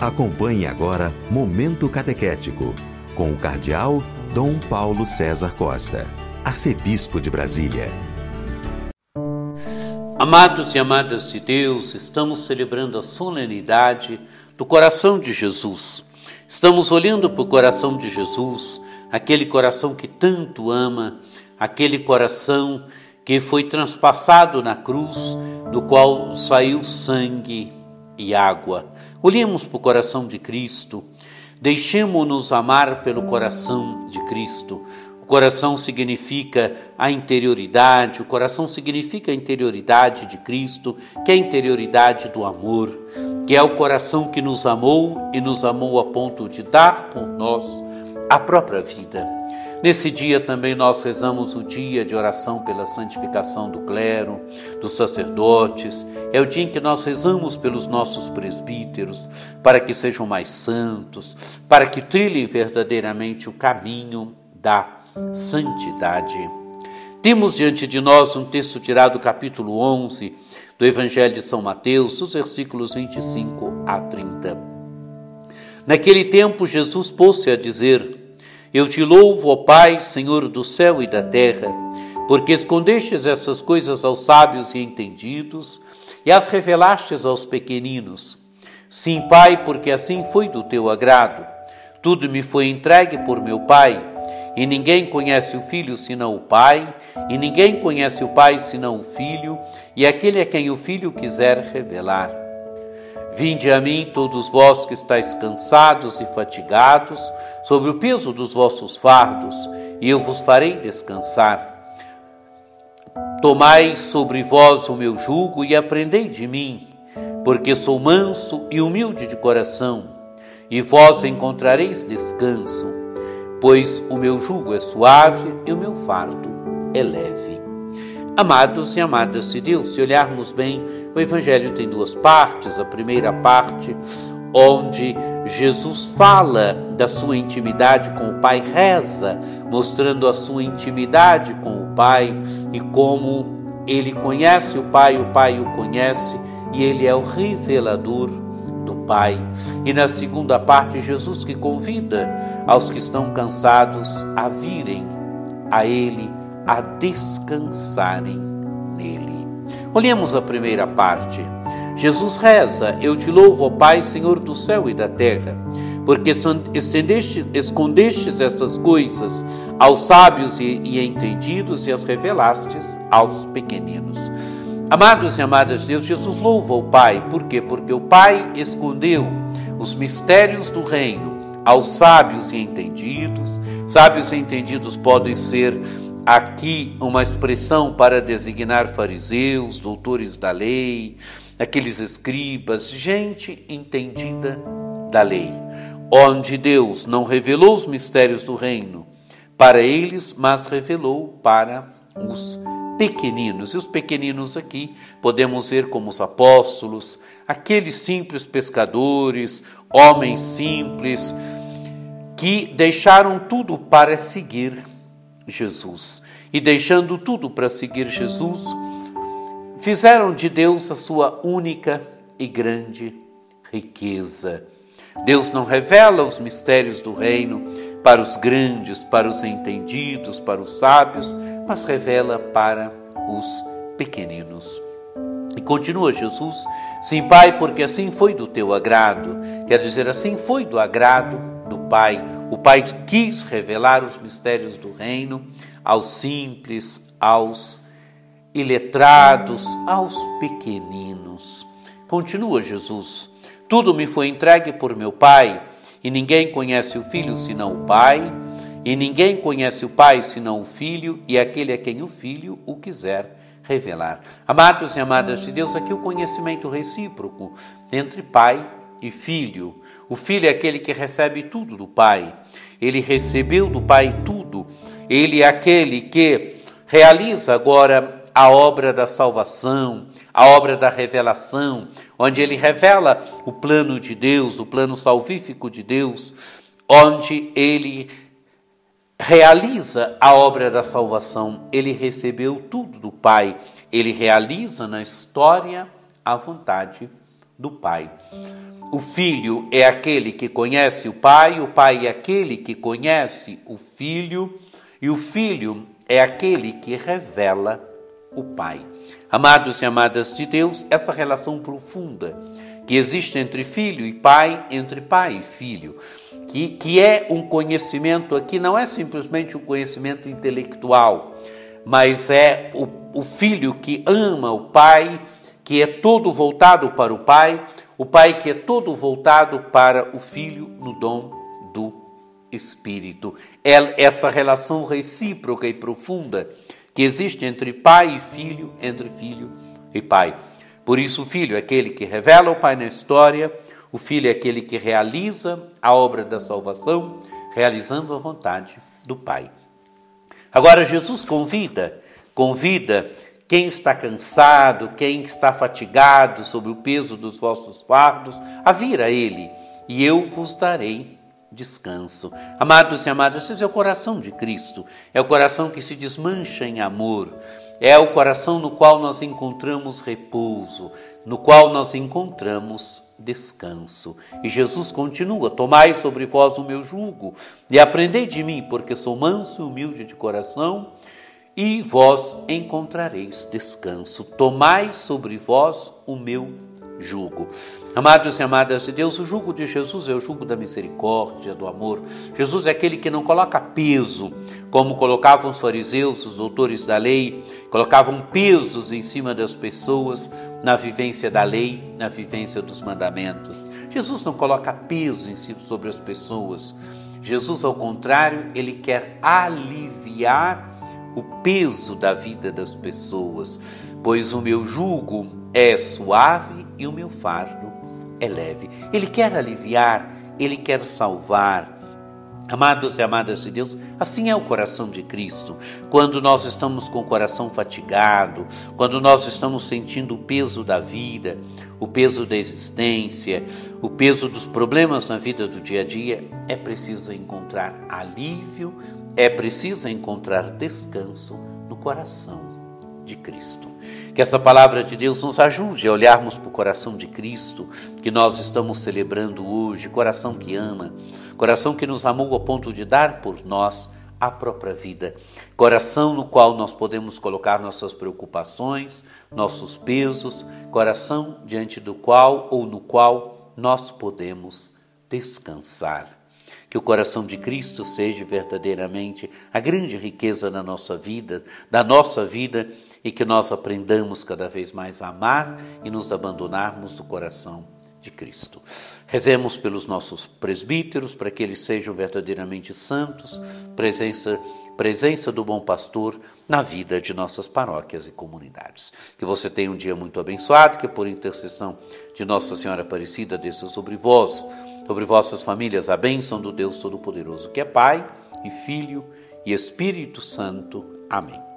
Acompanhe agora Momento Catequético, com o Cardeal Dom Paulo César Costa, Arcebispo de Brasília. Amados e amadas de Deus, estamos celebrando a solenidade do coração de Jesus. Estamos olhando para o coração de Jesus, aquele coração que tanto ama, aquele coração que foi transpassado na cruz, do qual saiu sangue e água. Olhemos para o coração de Cristo, deixemos-nos amar pelo coração de Cristo. O coração significa a interioridade, o coração significa a interioridade de Cristo, que é a interioridade do amor, que é o coração que nos amou e nos amou a ponto de dar por nós a própria vida. Nesse dia também nós rezamos o dia de oração pela santificação do clero, dos sacerdotes. É o dia em que nós rezamos pelos nossos presbíteros, para que sejam mais santos, para que trilhem verdadeiramente o caminho da santidade. Temos diante de nós um texto tirado do capítulo 11 do Evangelho de São Mateus, dos versículos 25 a 30. Naquele tempo, Jesus pôs-se a dizer: eu te louvo, ó Pai, Senhor do céu e da terra, porque escondestes essas coisas aos sábios e entendidos e as revelastes aos pequeninos. Sim, Pai, porque assim foi do teu agrado. Tudo me foi entregue por meu Pai, e ninguém conhece o Filho senão o Pai, e ninguém conhece o Pai senão o Filho, e aquele a quem o Filho quiser revelar. Vinde a mim, todos vós que estáis cansados e fatigados, sobre o peso dos vossos fardos, e eu vos farei descansar. Tomai sobre vós o meu jugo e aprendei de mim, porque sou manso e humilde de coração, e vós encontrareis descanso, pois o meu jugo é suave e o meu fardo é leve. Amados e amadas de Deus, se olharmos bem, o Evangelho tem duas partes. A primeira parte, onde Jesus fala da sua intimidade com o Pai, reza, mostrando a sua intimidade com o Pai e como ele conhece o Pai, o Pai o conhece e ele é o revelador do Pai. E na segunda parte, Jesus que convida aos que estão cansados a virem a Ele a descansarem nele. Olhemos a primeira parte. Jesus reza: Eu te louvo, ó Pai, Senhor do céu e da terra, porque escondestes estas coisas aos sábios e, e entendidos e as revelastes aos pequeninos. Amados e amadas de Deus, Jesus louva o Pai, por quê? Porque o Pai escondeu os mistérios do reino aos sábios e entendidos. Sábios e entendidos podem ser aqui uma expressão para designar fariseus, doutores da lei, aqueles escribas, gente entendida da lei, onde Deus não revelou os mistérios do reino para eles, mas revelou para os pequeninos. E os pequeninos aqui podemos ver como os apóstolos, aqueles simples pescadores, homens simples, que deixaram tudo para seguir Jesus. E deixando tudo para seguir Jesus, fizeram de Deus a sua única e grande riqueza. Deus não revela os mistérios do reino para os grandes, para os entendidos, para os sábios, mas revela para os pequeninos. E continua Jesus, sim, Pai, porque assim foi do teu agrado. Quer dizer, assim foi do agrado do Pai o Pai quis revelar os mistérios do reino aos simples, aos iletrados, aos pequeninos. Continua Jesus: Tudo me foi entregue por meu Pai, e ninguém conhece o Filho senão o Pai, e ninguém conhece o Pai senão o Filho, e aquele a quem o Filho o quiser revelar. Amados e amadas de Deus, aqui o conhecimento recíproco entre Pai e Filho. O filho é aquele que recebe tudo do pai. Ele recebeu do pai tudo. Ele é aquele que realiza agora a obra da salvação, a obra da revelação, onde ele revela o plano de Deus, o plano salvífico de Deus, onde ele realiza a obra da salvação. Ele recebeu tudo do Pai. Ele realiza na história a vontade do Pai. O filho é aquele que conhece o pai, o pai é aquele que conhece o filho, e o filho é aquele que revela o pai. Amados e amadas de Deus, essa relação profunda que existe entre filho e pai, entre pai e filho, que, que é um conhecimento aqui, não é simplesmente um conhecimento intelectual, mas é o, o filho que ama o pai, que é todo voltado para o pai o Pai que é todo voltado para o Filho no dom do Espírito. Essa relação recíproca e profunda que existe entre pai e filho, entre filho e pai. Por isso, o filho é aquele que revela o pai na história, o filho é aquele que realiza a obra da salvação, realizando a vontade do pai. Agora, Jesus convida, convida quem está cansado, quem está fatigado sob o peso dos vossos fardos, a vir a Ele, e eu vos darei descanso. Amados e amadas, esse é o coração de Cristo, é o coração que se desmancha em amor, é o coração no qual nós encontramos repouso, no qual nós encontramos descanso. E Jesus continua: Tomai sobre vós o meu jugo e aprendei de mim, porque sou manso e humilde de coração e vós encontrareis descanso. Tomai sobre vós o meu jugo. Amados e amadas de Deus, o jugo de Jesus é o jugo da misericórdia, do amor. Jesus é aquele que não coloca peso, como colocavam os fariseus, os doutores da lei, colocavam pesos em cima das pessoas na vivência da lei, na vivência dos mandamentos. Jesus não coloca peso em si sobre as pessoas. Jesus, ao contrário, ele quer aliviar o peso da vida das pessoas, pois o meu jugo é suave e o meu fardo é leve. Ele quer aliviar, ele quer salvar. Amados e amadas de Deus, assim é o coração de Cristo. Quando nós estamos com o coração fatigado, quando nós estamos sentindo o peso da vida, o peso da existência, o peso dos problemas na vida do dia a dia, é preciso encontrar alívio é preciso encontrar descanso no coração de Cristo. Que essa palavra de Deus nos ajude a olharmos para o coração de Cristo que nós estamos celebrando hoje, coração que ama, coração que nos amou ao ponto de dar por nós a própria vida, coração no qual nós podemos colocar nossas preocupações, nossos pesos, coração diante do qual ou no qual nós podemos descansar. Que o coração de Cristo seja verdadeiramente a grande riqueza da nossa vida, da nossa vida, e que nós aprendamos cada vez mais a amar e nos abandonarmos do coração de Cristo. Rezemos pelos nossos presbíteros para que eles sejam verdadeiramente santos, presença presença do bom pastor na vida de nossas paróquias e comunidades. Que você tenha um dia muito abençoado, que por intercessão de Nossa Senhora Aparecida desça sobre vós sobre vossas famílias a bênção do Deus Todo-Poderoso, que é Pai e Filho e Espírito Santo. Amém.